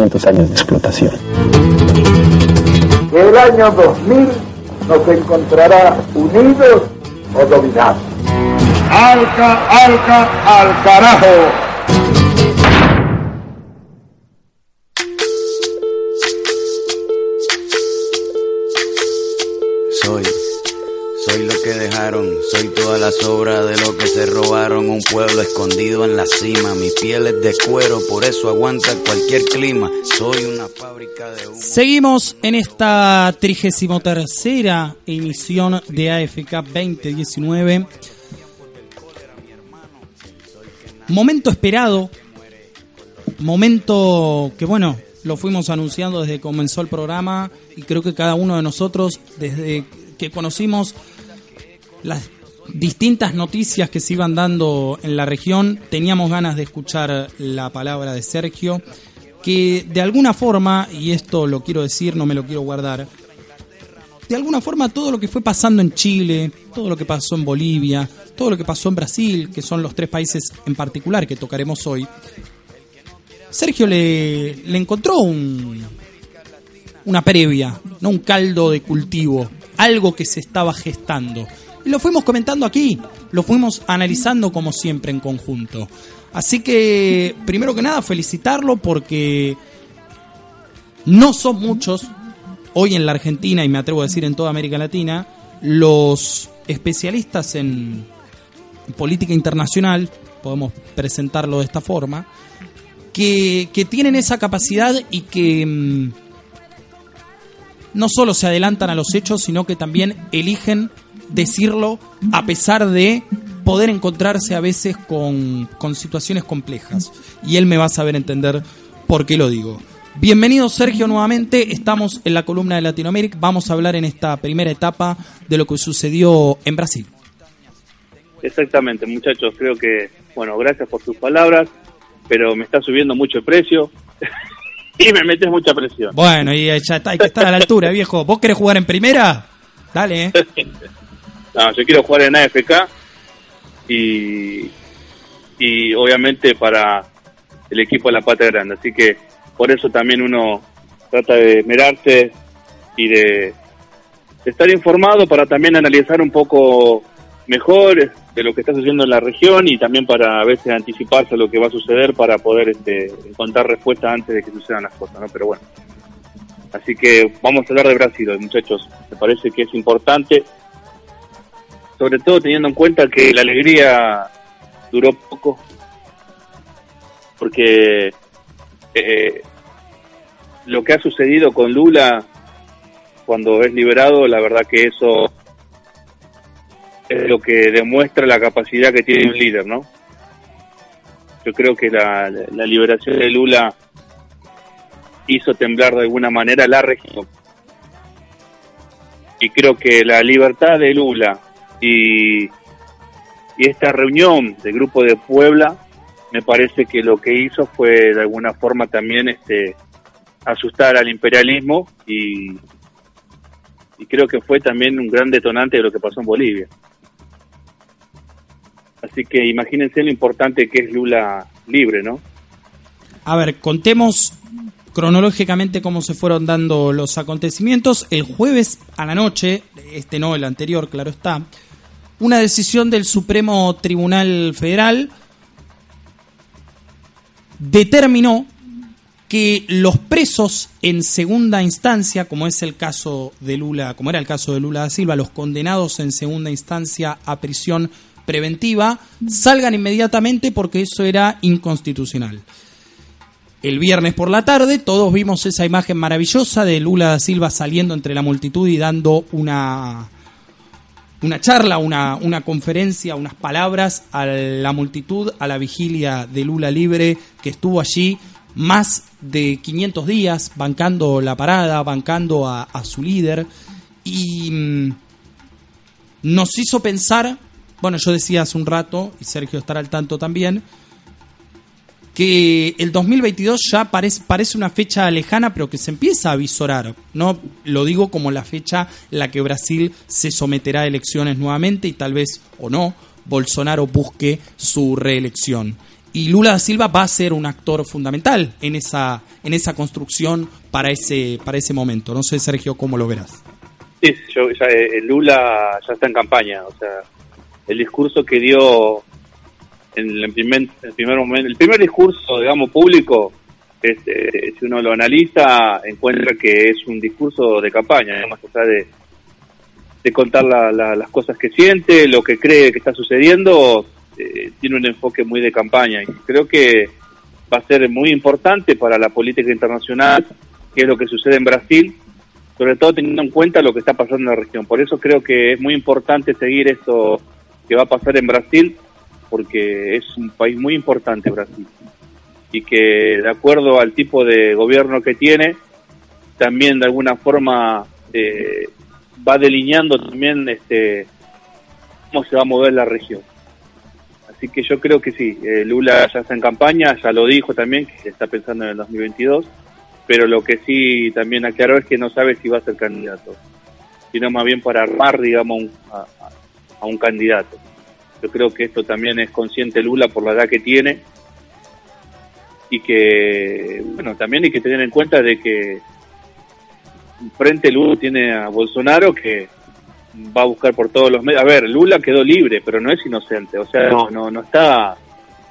500 años de explotación. Que el año 2000 nos encontrará unidos o dominados. Alca, alca, al carajo. Soy toda la sobra de lo que se robaron. Un pueblo escondido en la cima. Mi piel es de cuero, por eso aguanta cualquier clima. Soy una fábrica de humo. Seguimos en esta 33 emisión de AFK 2019. Momento esperado. Momento que, bueno, lo fuimos anunciando desde que comenzó el programa y creo que cada uno de nosotros, desde que conocimos las distintas noticias que se iban dando en la región, teníamos ganas de escuchar la palabra de Sergio, que de alguna forma, y esto lo quiero decir, no me lo quiero guardar, de alguna forma todo lo que fue pasando en Chile, todo lo que pasó en Bolivia, todo lo que pasó en Brasil, que son los tres países en particular que tocaremos hoy, Sergio le, le encontró un, una previa, no un caldo de cultivo, algo que se estaba gestando. Lo fuimos comentando aquí, lo fuimos analizando como siempre en conjunto. Así que, primero que nada, felicitarlo porque no son muchos hoy en la Argentina y me atrevo a decir en toda América Latina los especialistas en política internacional, podemos presentarlo de esta forma, que, que tienen esa capacidad y que mm, no solo se adelantan a los hechos, sino que también eligen decirlo a pesar de poder encontrarse a veces con, situaciones complejas. Y él me va a saber entender por qué lo digo. Bienvenido Sergio nuevamente, estamos en la columna de Latinoamérica, vamos a hablar en esta primera etapa de lo que sucedió en Brasil. Exactamente, muchachos, creo que, bueno, gracias por sus palabras, pero me está subiendo mucho el precio y me metes mucha presión. Bueno, y ya está, hay que estar a la altura, viejo. ¿Vos querés jugar en primera? Dale, ¿eh? No, yo quiero jugar en AFK y, y obviamente para el equipo de la pata grande. Así que por eso también uno trata de mirarse y de, estar informado para también analizar un poco mejor de lo que está sucediendo en la región y también para a veces anticiparse a lo que va a suceder para poder este, encontrar respuestas antes de que sucedan las cosas, ¿no? Pero bueno. Así que vamos a hablar de Brasil, muchachos. Me parece que es importante sobre todo teniendo en cuenta que la alegría duró poco, porque eh, lo que ha sucedido con Lula cuando es liberado, la verdad que eso es lo que demuestra la capacidad que tiene un líder, ¿no? Yo creo que la, la liberación de Lula hizo temblar de alguna manera la región. Y creo que la libertad de Lula y, y esta reunión del grupo de Puebla me parece que lo que hizo fue de alguna forma también este asustar al imperialismo y, y creo que fue también un gran detonante de lo que pasó en Bolivia. Así que imagínense lo importante que es Lula libre, ¿no? A ver, contemos cronológicamente cómo se fueron dando los acontecimientos. El jueves a la noche, este no, el anterior, claro está, una decisión del Supremo Tribunal Federal determinó que los presos en segunda instancia, como es el caso de Lula, como era el caso de Lula da Silva, los condenados en segunda instancia a prisión preventiva, salgan inmediatamente porque eso era inconstitucional. El viernes por la tarde todos vimos esa imagen maravillosa de Lula da Silva saliendo entre la multitud y dando una una charla, una, una conferencia, unas palabras a la multitud, a la vigilia de Lula Libre, que estuvo allí más de 500 días bancando la parada, bancando a, su líder, y mm, nos hizo pensar, bueno, yo decía hace un rato, y Sergio estará al tanto también, que el 2022 ya parece, parece una fecha lejana, pero que se empieza a visorar. No lo digo como la fecha en la que Brasil se someterá a elecciones nuevamente y tal vez o no Bolsonaro busque su reelección. y Lula da Silva va a ser un actor fundamental en esa en esa construcción para ese para ese momento. No sé, Sergio, cómo lo verás. Sí, yo, ya, eh, Lula ya está en campaña, o sea, el discurso que dio en el primer, momento, el primer discurso, digamos, público, este, si uno lo analiza, encuentra que es un discurso de campaña, además allá de, de contar las cosas que siente, lo que cree que está sucediendo, eh, tiene un enfoque muy de campaña y creo que va a ser muy importante para la política internacional, que es lo que sucede en Brasil, sobre todo teniendo en cuenta lo que está pasando en la región. Por eso creo que es muy importante seguir esto que va a pasar en Brasil, porque es un país muy importante Brasil y que de acuerdo al tipo de gobierno que tiene, también de alguna forma eh, va delineando también este cómo se va a mover la región. Así que yo creo que sí, eh, Lula ya está en campaña, ya lo dijo también, que está pensando en el 2022, pero lo que sí también aclaró es que no sabe si va a ser candidato, sino más bien para armar, digamos, a, a un candidato. Yo creo que esto también es consciente Lula por la edad que tiene y que, bueno, también hay que tener en cuenta de que frente Lula tiene a Bolsonaro que va a buscar por todos los medios. A ver, Lula quedó libre, pero no es inocente, o sea, no, no, no está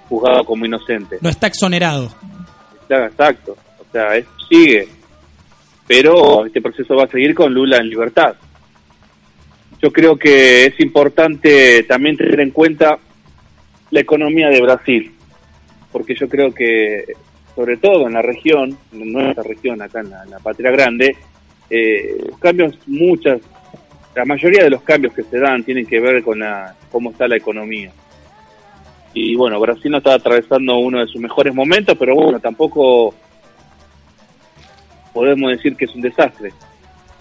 juzgado como inocente. No está exonerado. exacto, o sea, es, sigue, pero este proceso va a seguir con Lula en libertad. Yo creo que es importante también tener en cuenta la economía de Brasil, porque yo creo que, sobre todo en la región, en nuestra región, acá en la, Patria Grande, eh, cambios, muchas, la mayoría de los cambios que se dan tienen que ver con la, cómo está la economía. Y bueno, Brasil no está atravesando uno de sus mejores momentos, pero bueno, tampoco podemos decir que es un desastre.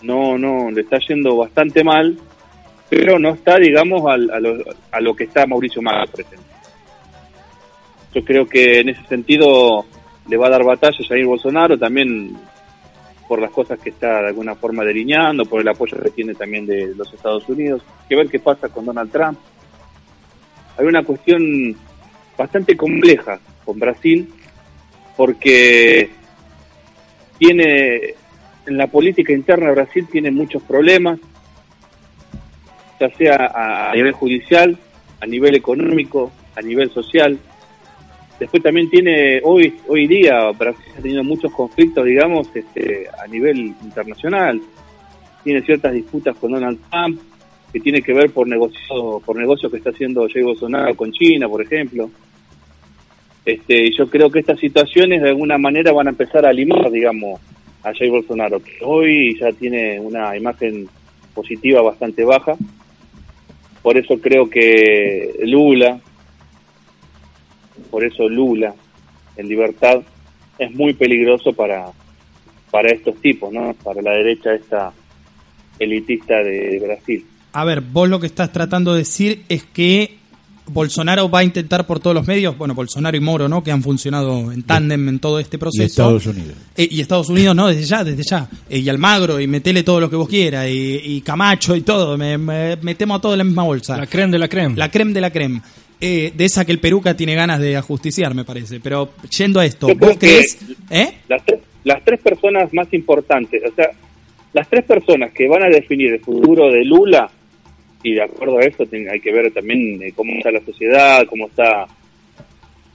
No, no, le está yendo bastante mal pero no está, digamos, a, lo, a lo que está Mauricio Macri, presente. Yo creo que en ese sentido le va a dar batalla a Jair Bolsonaro también por las cosas que está de alguna forma delineando, por el apoyo que tiene también de los Estados Unidos. Hay que ver qué pasa con Donald Trump. Hay una cuestión bastante compleja con Brasil porque tiene en la política interna Brasil tiene muchos problemas, ya sea a, nivel judicial, a nivel económico, a nivel social. Después también tiene, hoy hoy día Brasil ha tenido muchos conflictos, digamos, este, a nivel internacional. Tiene ciertas disputas con Donald Trump, que tiene que ver por negocio, por negocios que está haciendo Jair Bolsonaro con China, por ejemplo. Este, yo creo que estas situaciones de alguna manera van a empezar a limar, digamos, a Jair Bolsonaro, que hoy ya tiene una imagen positiva bastante baja por eso creo que Lula, por eso Lula en libertad es muy peligroso para, para estos tipos, ¿no? Para la derecha esta elitista de Brasil. A ver, vos lo que estás tratando de decir es que Bolsonaro va a intentar por todos los medios, bueno, Bolsonaro y Moro, ¿no? Que han funcionado en tándem en todo este proceso. Y Estados Unidos. Eh, y Estados Unidos, ¿no? Desde ya, desde ya. Eh, y Almagro, y metele todo lo que vos quieras, y, Camacho y todo. Me, metemos a todo en la misma bolsa. La creme de la creme. La creme de la creme. Eh, de esa que el Peruca tiene ganas de ajusticiar, me parece. Pero yendo a esto, ¿vos crees? Las, tres, las tres personas más importantes, o sea, las tres personas que van a definir el futuro de Lula y de acuerdo a eso hay que ver también eh, cómo está la sociedad, cómo está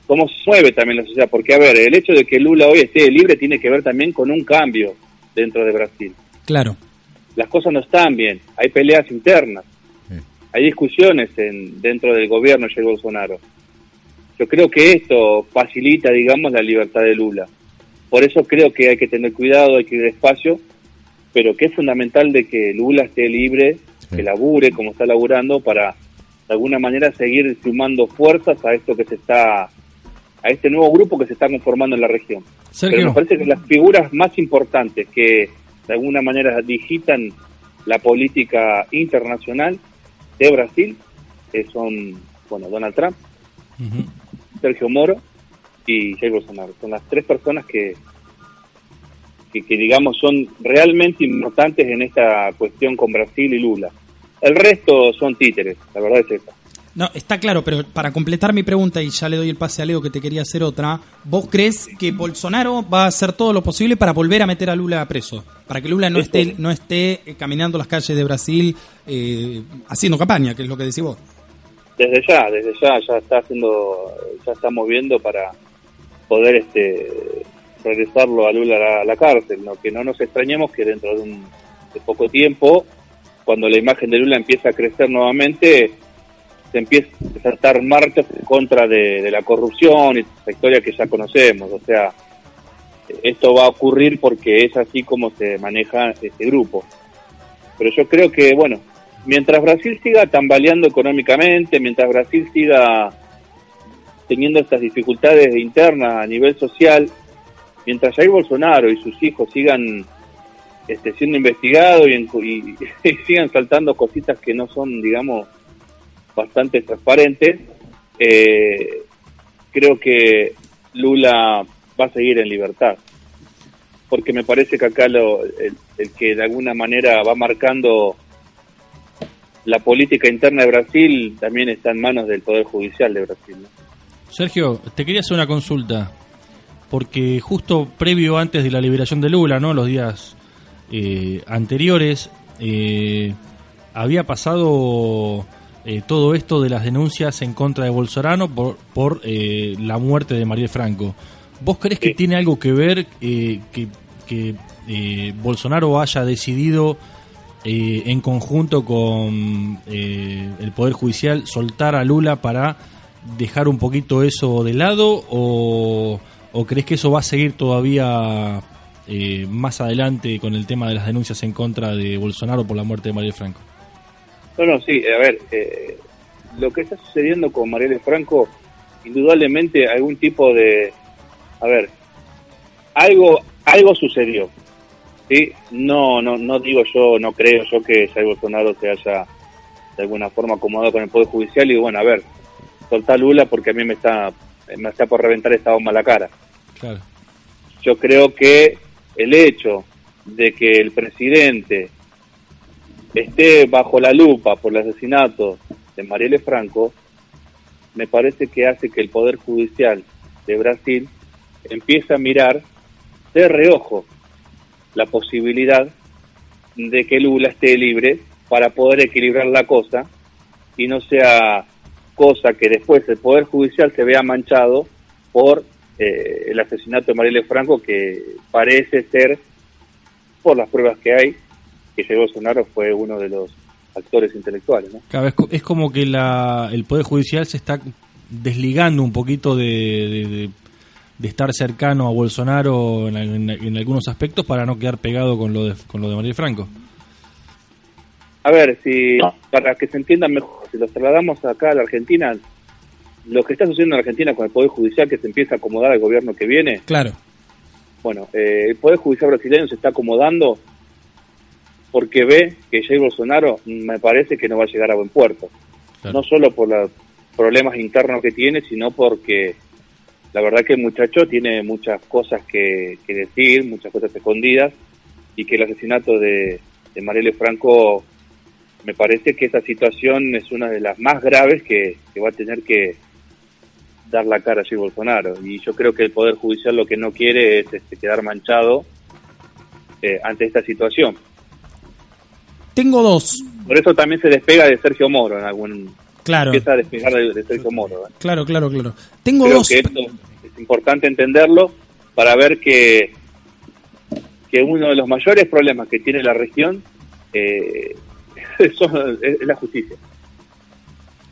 cómo se mueve también la sociedad, porque a ver, el hecho de que Lula hoy esté libre tiene que ver también con un cambio dentro de Brasil. Claro. Las cosas no están bien, hay peleas internas, hay discusiones en, dentro del gobierno de Bolsonaro. Yo creo que esto facilita, digamos, la libertad de Lula. Por eso creo que hay que tener cuidado, hay que ir despacio, pero que es fundamental de que Lula esté libre que labure como está laburando para de alguna manera seguir sumando fuerzas a esto que se está a este nuevo grupo que se está conformando en la región. Pero me parece que las figuras más importantes que de alguna manera digitan la política internacional de Brasil son bueno Donald Trump, Sergio Moro y Jair Bolsonaro. Son las tres personas que que, digamos son realmente importantes en esta cuestión con Brasil y Lula. El resto son títeres, la verdad es esa. No, está claro, pero para completar mi pregunta, y ya le doy el pase a Leo que te quería hacer otra, ¿vos crees que Bolsonaro va a hacer todo lo posible para volver a meter a Lula a preso? Para que Lula no esté, no esté eh, caminando las calles de Brasil eh, haciendo campaña, que es lo que decís vos. Desde ya, desde ya, ya está haciendo, ya estamos viendo para poder este regresarlo a Lula a la, cárcel, ¿no? que no nos extrañemos que dentro de, un, poco tiempo, cuando la imagen de Lula empieza a crecer nuevamente, se empieza a saltar marchas en contra de, la corrupción y la historia que ya conocemos. O sea, esto va a ocurrir porque es así como se maneja este grupo. Pero yo creo que, bueno, mientras Brasil siga tambaleando económicamente, mientras Brasil siga teniendo estas dificultades internas a nivel social, mientras Jair Bolsonaro y sus hijos sigan este, siendo investigados y, y sigan saltando cositas que no son, digamos, bastante transparente. Eh, creo que Lula va a seguir en libertad, porque me parece que acá lo, el, que de alguna manera va marcando la política interna de Brasil también está en manos del Poder Judicial de Brasil. Sergio, te quería hacer una consulta, porque justo previo antes de la liberación de Lula, ¿no? los días eh, anteriores, eh, había pasado eh, todo esto de las denuncias en contra de Bolsonaro por, por eh, la muerte de Mariel Franco. ¿Vos crees que tiene algo que ver eh, que, que Bolsonaro haya decidido en conjunto con el Poder Judicial soltar a Lula para dejar un poquito eso de lado o, o crees que eso va a seguir todavía más adelante con el tema de las denuncias en contra de Bolsonaro por la muerte de Mariel Franco? No, no, sí, a ver, eh, lo que está sucediendo con Marielle Franco, indudablemente algún tipo de, a ver, algo, algo sucedió, ¿sí? No, no, no digo yo, no creo yo que Jair Bolsonaro se haya de alguna forma acomodado con el Poder Judicial y bueno, a ver, soltá Lula porque a mí me está, me está por reventar esta bomba a la cara. Yo creo que el hecho de que el presidente esté bajo la lupa por el asesinato de Marielle Franco, me parece que hace que el Poder Judicial de Brasil empiece a mirar de reojo la posibilidad de que Lula esté libre para poder equilibrar la cosa y no sea cosa que después el Poder Judicial se vea manchado por eh, el asesinato de Marielle Franco, que parece ser, por las pruebas que hay, que llegó Bolsonaro fue uno de los actores intelectuales. ¿no? es, como que la, el Poder Judicial se está desligando un poquito de, de, estar cercano a Bolsonaro en, algunos aspectos para no quedar pegado con lo de, con lo de María Franco. A ver, si para que se entienda mejor, si lo trasladamos acá a la Argentina, lo que está sucediendo en Argentina con el Poder Judicial que se empieza a acomodar al gobierno que viene. Claro. Bueno, eh, el Poder Judicial brasileño se está acomodando porque ve que Jair Bolsonaro me parece que no va a llegar a buen puerto. No solo por los problemas internos que tiene, sino porque la verdad que el muchacho tiene muchas cosas que, decir, muchas cosas escondidas, y que el asesinato de, de Marielle Franco me parece que esa situación es una de las más graves que, va a tener que dar la cara a Jair Bolsonaro. Y yo creo que el Poder Judicial lo que no quiere es este, quedar manchado eh, ante esta situación. Tengo dos. Por eso también se despega de Sergio Moro en algún. Claro. Empieza a despegar de, Sergio Moro. ¿eh? Claro, claro, claro. Tengo Creo dos. Que esto es importante entenderlo para ver que, que uno de los mayores problemas que tiene la región eh, es la justicia.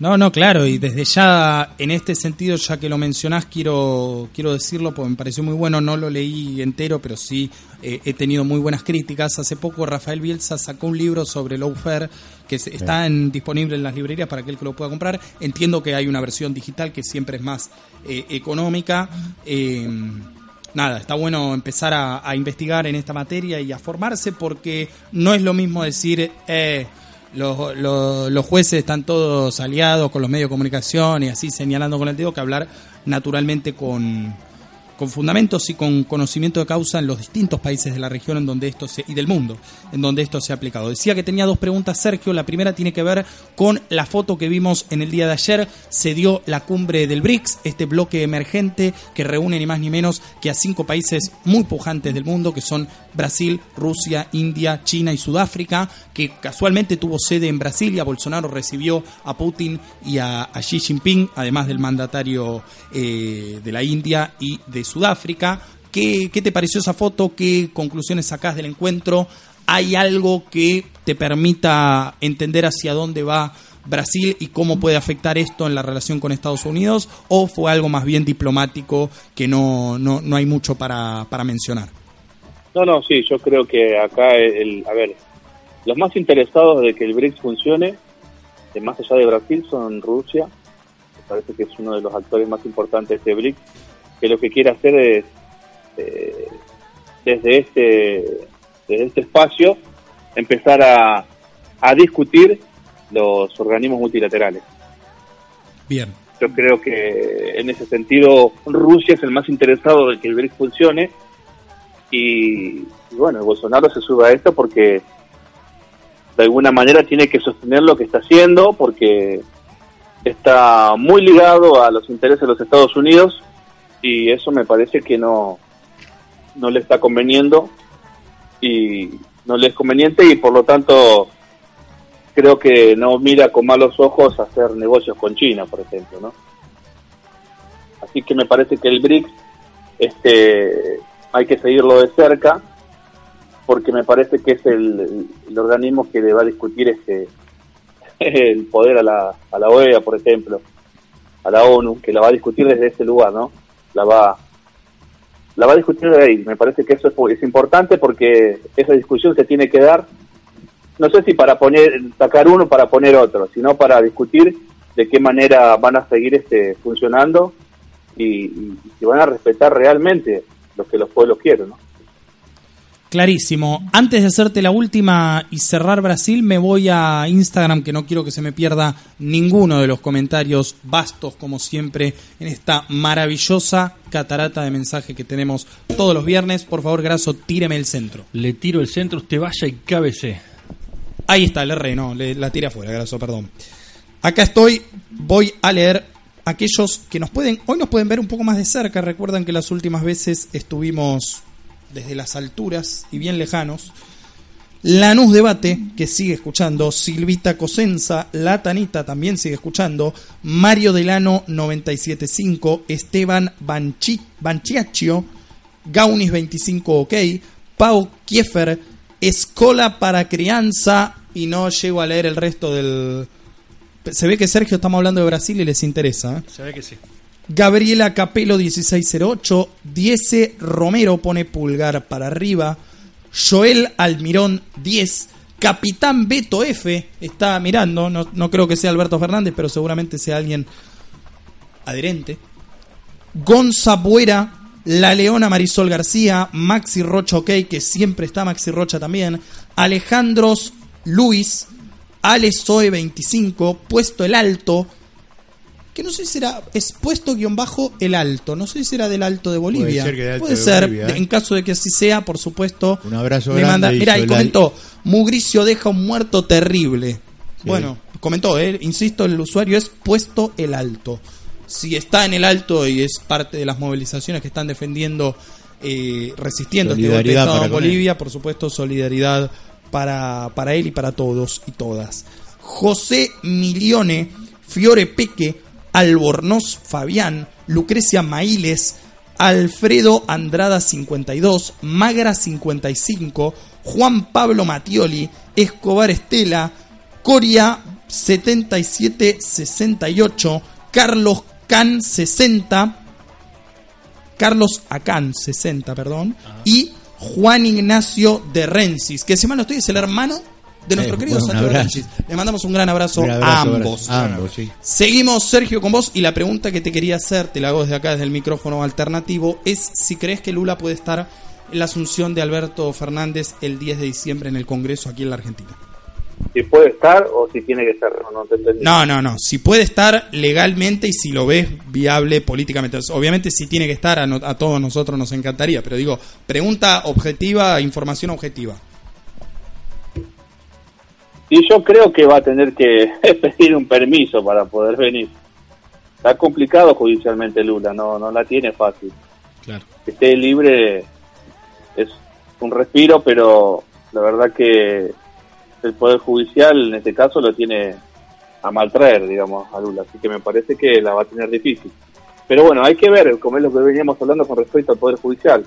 No, no, claro, y desde ya, en este sentido, ya que lo mencionás, quiero, quiero decirlo, porque me pareció muy bueno, no lo leí entero, pero sí eh, he tenido muy buenas críticas. Hace poco Rafael Bielsa sacó un libro sobre Lawfare, que está en, disponible en las librerías para aquel que lo pueda comprar. Entiendo que hay una versión digital que siempre es más eh, económica. Eh, nada, está bueno empezar a, a, investigar en esta materia y a formarse porque no es lo mismo decir... Eh, los, los, jueces están todos aliados con los medios de comunicación y así señalando con el dedo que hablar naturalmente con, con fundamentos y con conocimiento de causa en los distintos países de la región en donde esto se, y del mundo en donde esto se ha aplicado. Decía que tenía dos preguntas, Sergio. La primera tiene que ver con la foto que vimos en el día de ayer. Se dio la cumbre del BRICS, este bloque emergente que reúne ni más ni menos que a cinco países muy pujantes del mundo, que son Brasil, Rusia, India, China y Sudáfrica, que casualmente tuvo sede en Brasilia. Bolsonaro recibió a Putin y a, Xi Jinping, además del mandatario eh, de la India y de Sudáfrica. ¿Qué, ¿Qué te pareció esa foto? ¿Qué conclusiones sacás del encuentro? ¿Hay algo que te permita entender hacia dónde va Brasil y cómo puede afectar esto en la relación con Estados Unidos? ¿O fue algo más bien diplomático que no, no, no hay mucho para, para mencionar? No, no, sí, yo creo que acá, el, a ver, los más interesados de que el BRICS funcione, de más allá de Brasil, son Rusia, parece que es uno de los actores más importantes de BRICS, que lo que quiere hacer es, eh, desde este desde este espacio, empezar a, a discutir los organismos multilaterales. Bien. Yo creo que en ese sentido Rusia es el más interesado de que el BRICS funcione y, y bueno, Bolsonaro se sube a esto porque de alguna manera tiene que sostener lo que está haciendo porque está muy ligado a los intereses de los Estados Unidos y eso me parece que no, no le está conveniendo y no le es conveniente y por lo tanto creo que no mira con malos ojos hacer negocios con China, por ejemplo, ¿no? Así que me parece que el BRICS este hay que seguirlo de cerca porque me parece que es el, organismo que le va a discutir este el poder a la, a la OEA, por ejemplo, a la ONU, que la va a discutir desde ese lugar, ¿no? La va la va a discutir ahí. Me parece que eso es, es, importante porque esa discusión se tiene que dar, no sé si para poner, sacar uno para poner otro, sino para discutir de qué manera van a seguir este funcionando y, y si van a respetar realmente lo que los pueblos quieren, ¿no? Clarísimo. Antes de hacerte la última y cerrar Brasil, me voy a Instagram, que no quiero que se me pierda ninguno de los comentarios vastos, como siempre, en esta maravillosa catarata de mensaje que tenemos todos los viernes. Por favor, Graso, tíreme el centro. Le tiro el centro, usted vaya y cábese. Ahí está, el R, no, le, la tira afuera, Graso, perdón. Acá estoy, voy a leer aquellos que nos pueden, hoy nos pueden ver un poco más de cerca. Recuerdan que las últimas veces estuvimos desde las alturas y bien lejanos. Lanús Debate, que sigue escuchando. Silvita Cosenza, La Tanita también sigue escuchando. Mario Delano 975. Esteban Banchi, Banchiaccio. Gaunis 25 OK. Pau Kiefer. Escola para crianza. Y no llego a leer el resto del. Se ve que Sergio estamos hablando de Brasil y les interesa. ¿eh? Se ve que sí. Gabriela Capelo 1608, Diese Romero pone pulgar para arriba, Joel Almirón 10, Capitán Beto F está mirando, no, no, creo que sea Alberto Fernández, pero seguramente sea alguien adherente. Gonza Buera, La Leona Marisol García, Maxi Rocha OK, que siempre está Maxi Rocha también, Alejandros Luis, Ale Zoe 25, Puesto el Alto, que no sé si será es puesto guion bajo el alto, no sé si será del alto de Bolivia. Puede ser, Puede Bolivia, ¿eh? en caso de que así sea, por supuesto. Un abrazo me manda, mira, y comentó, Mugricio deja un muerto terrible. Bueno, comentó, eh, insisto, el usuario es puesto el alto. Si está en el alto y es parte de las movilizaciones que están defendiendo, eh, resistiendo este golpe de Solidaridad. Bolivia, por supuesto, solidaridad para, para él y para todos y todas. José Milione, Fiore Peque, Albornoz Fabián, Lucrecia Mailes, Alfredo Andrada 52, Magra 55, Juan Pablo Matioli, Escobar Estela, Coria 7768, Carlos Can 60, Carlos Acán 60, perdón, y Juan Ignacio de Rensis, que si mal no estoy es el hermano de nuestro querido bueno, Santiago. Le mandamos un gran abrazo, Un abrazo a ambos. a ambos, sí. Seguimos, Sergio, con vos. Y la pregunta que te quería hacer, te la hago desde acá, desde el micrófono alternativo, es si crees que Lula puede estar en la asunción de Alberto Fernández el 10 de diciembre en el Congreso aquí en la Argentina. si puede estar o si tiene que estar. No, no, te entendí. No, no, no. Si puede estar legalmente y si lo ves viable políticamente. Obviamente, si tiene que estar, a, no- a todos nosotros nos encantaría. Pero digo, pregunta objetiva, información objetiva. Y yo creo que va a tener que pedir un permiso para poder venir. Está complicado judicialmente Lula, no, no la tiene fácil. Claro. Que esté libre es un respiro, pero la verdad que el Poder Judicial en este caso lo tiene a maltraer, digamos, a Lula. Así que me parece que la va a tener difícil. Pero bueno, hay que ver, como es lo que veníamos hablando con respecto al Poder Judicial.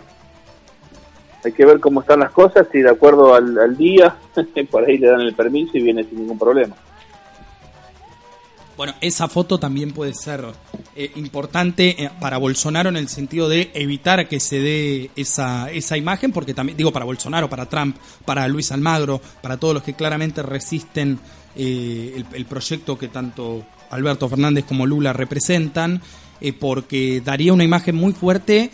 Hay que ver cómo están las cosas y de acuerdo al, al día, por ahí le dan el permiso y viene sin ningún problema. Bueno, esa foto también puede ser eh, importante eh, para Bolsonaro en el sentido de evitar que se dé esa, esa imagen, porque también, digo, para Bolsonaro, para Trump, para Luis Almagro, para todos los que claramente resisten eh, el, el proyecto que tanto Alberto Fernández como Lula representan, eh, porque daría una imagen muy fuerte.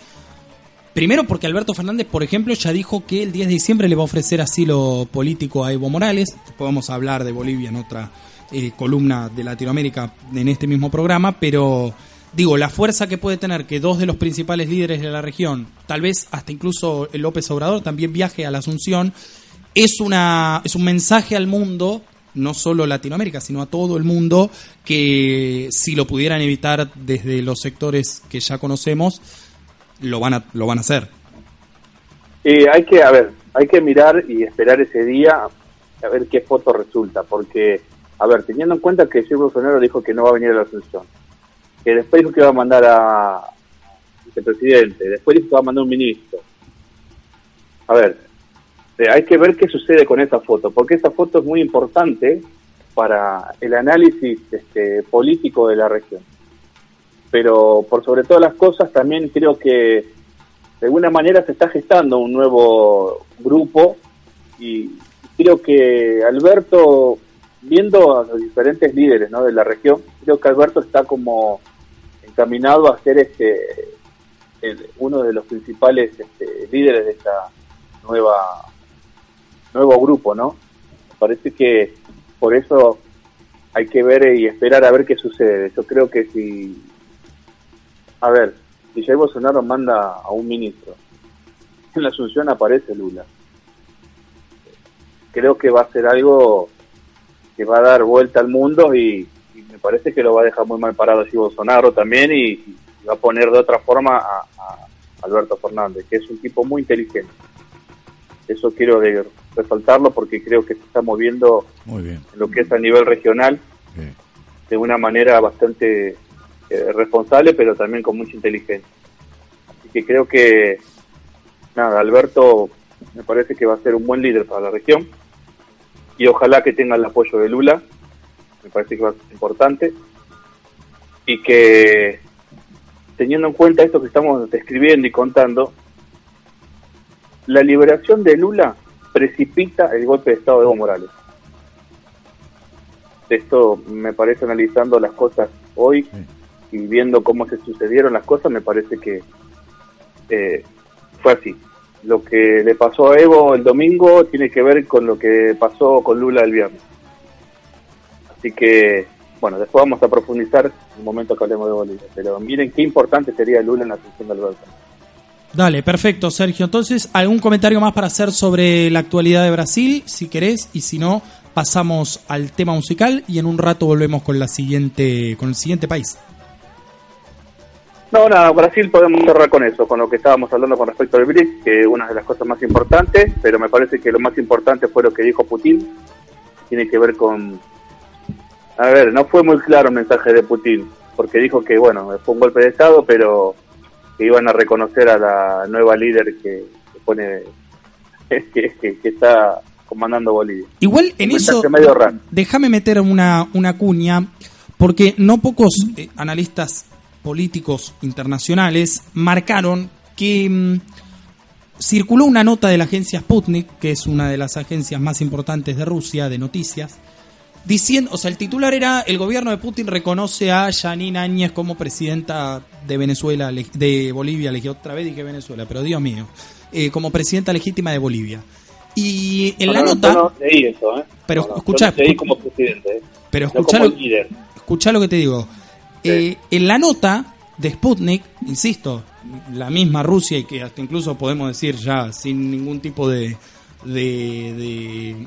Primero porque Alberto Fernández, por ejemplo, ya dijo que el 10 de diciembre le va a ofrecer asilo político a Evo Morales. Podemos hablar de Bolivia en otra eh, columna de Latinoamérica en este mismo programa, pero digo, la fuerza que puede tener que dos de los principales líderes de la región, tal vez hasta incluso López Obrador, también viaje a la Asunción, es, una, es un mensaje al mundo, no solo Latinoamérica, sino a todo el mundo, que si lo pudieran evitar desde los sectores que ya conocemos, lo van a, lo van a hacer. Y hay que, a ver, hay que mirar y esperar ese día a ver qué foto resulta, porque, a ver, teniendo en cuenta que Jair Bolsonaro dijo que no va a venir a la Asunción, que después dijo que va a mandar a vicepresidente, después dijo que va a mandar un ministro. A ver, eh, hay que ver qué sucede con esa foto, porque esa foto es muy importante para el análisis este, político de la región. Pero por sobre todas las cosas, también creo que de alguna manera se está gestando un nuevo grupo y creo que Alberto, viendo a los diferentes líderes ¿no? de la región, creo que Alberto está como encaminado a ser este el- uno de los principales este, líderes de esta nueva nuevo grupo, ¿no? Parece que por eso hay que ver y esperar a ver qué sucede. Yo creo que si, a ver, si Jair Bolsonaro manda a un ministro, en la Asunción aparece Lula. Creo que va a ser algo que va a dar vuelta al mundo y, y me parece que lo va a dejar muy mal parado así Bolsonaro también y, y va a poner de otra forma a, a Alberto Fernández, que es un tipo muy inteligente. Eso quiero de- resaltarlo porque creo que se está moviendo Muy bien. en lo que es a nivel regional bien. de una manera bastante eh, responsable, pero también con mucha inteligencia. Así que creo que, nada, Alberto me parece que va a ser un buen líder para la región. Y ojalá que tenga el apoyo de Lula, me parece que va a ser importante. Y que teniendo en cuenta esto que estamos describiendo y contando, la liberación de Lula precipita el golpe de Estado de Evo Morales. Esto me parece analizando las cosas hoy y viendo cómo se sucedieron las cosas, me parece que eh, fue así. Lo que le pasó a Evo el domingo tiene que ver con lo que pasó con Lula el viernes. Así que, bueno, después vamos a profundizar en un momento que hablemos de Bolivia. Pero miren qué importante sería Lula en la asunción de Alberto. Dale, perfecto, Sergio. Entonces, ¿algún comentario más para hacer sobre la actualidad de Brasil, si querés? Y si no, pasamos al tema musical y en un rato volvemos con la siguiente, con el siguiente país. No, nada, Brasil podemos cerrar con eso, con lo que estábamos hablando con respecto al BRICS, que es una de las cosas más importantes, pero me parece que lo más importante fue lo que dijo Putin, tiene que ver con... A ver, no fue muy claro el mensaje de Putin, porque dijo que, bueno, fue un golpe de Estado, pero que iban a reconocer a la nueva líder que, que pone... Que, que- que está comandando Bolivia. Igual en eso, déjame meter una, una cuña, porque no pocos eh, analistas políticos internacionales marcaron que mm, circuló una nota de la agencia Sputnik, que es una de las agencias más importantes de Rusia, de noticias, diciendo, o sea, el titular era el gobierno de Putin reconoce a Janine Áñez como presidenta de Venezuela, de Bolivia, otra vez dije Venezuela, pero Dios mío, eh, como presidenta legítima de Bolivia. Y en No, la no, nota, no leí eso, ¿eh? Pero escuchá, leí como presidente, ¿eh? pero escuchá como lo, escuchá lo que te digo. Eh, en la nota de Sputnik, insisto, la misma Rusia y que hasta incluso podemos decir ya sin ningún tipo de, de, de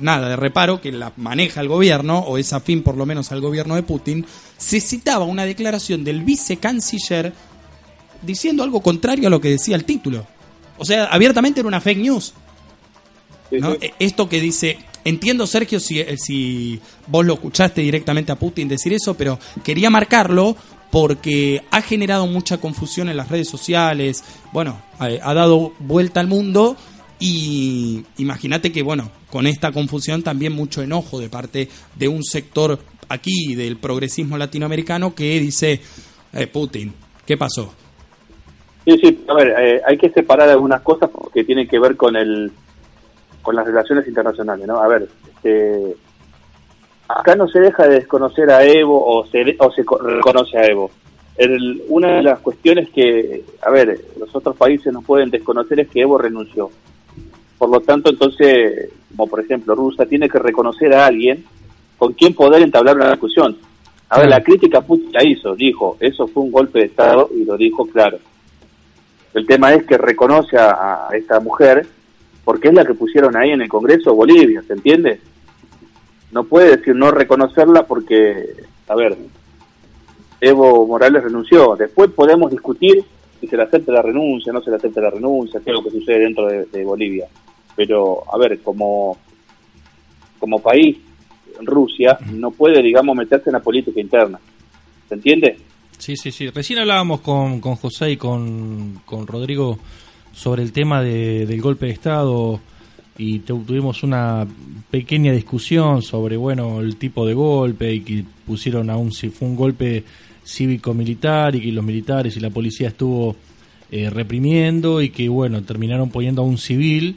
nada de reparo que la maneja el gobierno o es afín por lo menos al gobierno de Putin, se citaba una declaración del vicecanciller diciendo algo contrario a lo que decía el título. O sea, abiertamente era una fake news. Sí, ¿no? sí. Eh, Esto que dice, entiendo Sergio si, eh, si vos lo escuchaste directamente a Putin decir eso, pero quería marcarlo porque ha generado mucha confusión en las redes sociales, bueno, ha, dado vuelta al mundo y imagínate que, bueno, con esta confusión también mucho enojo de parte de un sector aquí del progresismo latinoamericano que dice, eh, Putin, ¿qué pasó? Sí, sí, a ver, eh, hay que separar algunas cosas porque tienen que ver con el con las relaciones internacionales, ¿no? A ver, este, acá no se deja de desconocer a Evo o se, o se co- reconoce a Evo. El- una de las cuestiones que, a ver, los otros países no pueden desconocer es que Evo renunció. Por lo tanto, entonces, como por ejemplo Rusia, tiene que reconocer a alguien con quien poder entablar una discusión. A ver, la crítica Putin la hizo, dijo, eso fue un golpe de Estado y lo dijo claro. El tema es que reconoce a, a esta mujer porque es la que pusieron ahí en el Congreso Bolivia, ¿se entiende? No puede decir no reconocerla porque, a ver, Evo Morales renunció. Después podemos discutir si se le acepta la renuncia, no se le acepta la renuncia, qué es lo que sucede dentro de, de Bolivia. Pero, a ver, como, como país, Rusia no puede, digamos, meterse en la política interna. ¿Se entiende? Sí, sí, sí. Recién hablábamos con, con José y con, con Rodrigo sobre el tema de- del golpe de Estado y tu- tuvimos una pequeña discusión sobre, bueno, el tipo de golpe y que pusieron aún si fue un golpe cívico-militar y que los militares y la policía estuvo eh, reprimiendo y que, bueno, terminaron poniendo a un civil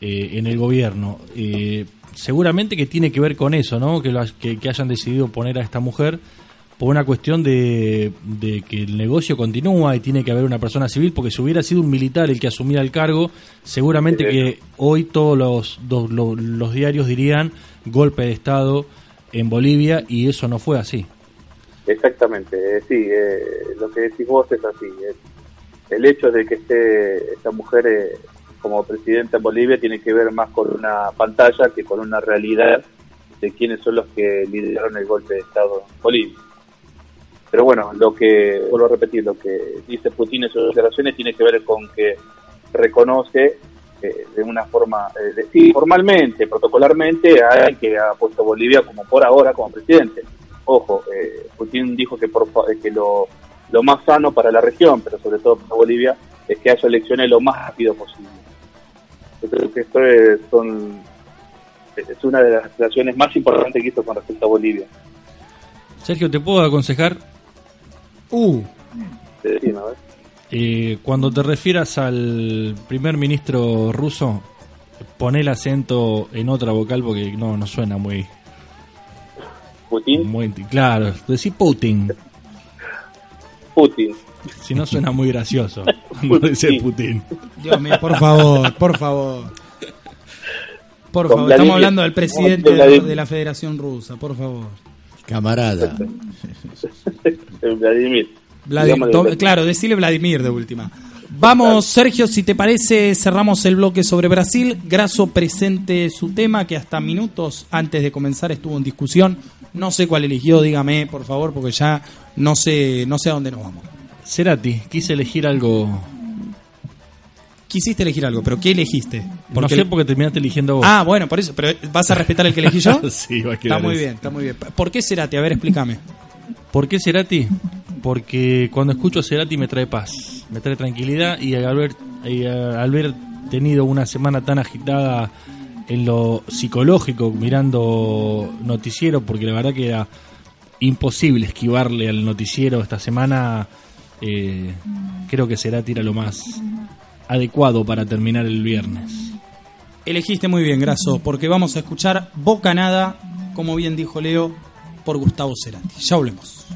eh, en el gobierno. Eh, seguramente que tiene que ver con eso, ¿no? Que, lo que, que hayan decidido poner a esta mujer por una cuestión de, de que el negocio continúa y tiene que haber una persona civil, porque si hubiera sido un militar el que asumiera el cargo, seguramente que hoy todos los, dos- lo- los diarios dirían golpe de Estado en Bolivia y eso no fue así. Exactamente, eh, sí, eh, lo que decís vos es así. es- el hecho de que esté esta mujer eh, como presidenta en Bolivia tiene que ver más con una pantalla que con una realidad de quiénes son los que lideraron el golpe de Estado en Bolivia. Pero bueno, lo que, vuelvo a repetir, lo que dice Putin en sus declaraciones tiene que ver con que reconoce eh, de una forma, eh, formalmente, protocolarmente, a que ha puesto Bolivia como por ahora como presidente. Ojo, eh, Putin dijo que, por, que lo, lo más sano para la región, pero sobre todo para Bolivia, es que haya elecciones lo más rápido posible. Yo creo que esto es, son, es una de las declaraciones más importantes que hizo con respecto a Bolivia. Sergio, ¿te puedo aconsejar? Uh. Eh, cuando te refieras al primer ministro ruso, pon el acento en otra vocal porque no, no suena muy, Putin, muy claro. Decís Putin, Putin. si no suena muy gracioso. Cuando dice Putin. Dios mío, por favor, por favor. Por Con favor, Vladimir- estamos hablando del presidente de la Federación Rusa, por favor. Camarada. Vladimir. Vladimir, Digámosle to- Vladimir. claro, decirle Vladimir de última. Vamos, Sergio, si te parece, cerramos el bloque sobre Brasil. Graso presente su tema, que hasta minutos antes de comenzar estuvo en discusión. No sé cuál eligió, dígame, por favor, porque ya no sé, no sé a dónde nos vamos. Cerati, quise elegir algo. Quisiste elegir algo, pero ¿qué elegiste? no sé porque terminaste eligiendo vos. Ah, bueno, por eso, pero ¿vas a respetar el que elegí yo? sí, va a Está quedar muy eso. bien, está muy bien. ¿Por qué Cerati? A ver, explícame. ¿Por qué Cerati? Porque cuando escucho a Cerati me trae paz, me trae tranquilidad y al haber, y al tenido una semana tan agitada en lo psicológico mirando noticiero, porque la verdad que era imposible esquivarle al noticiero esta semana, eh, creo que Cerati era lo más adecuado para terminar el viernes. Elegiste muy bien, Graso, porque vamos a escuchar Bocanada, como bien dijo Leo, por Gustavo Cerati. Ya volvemos.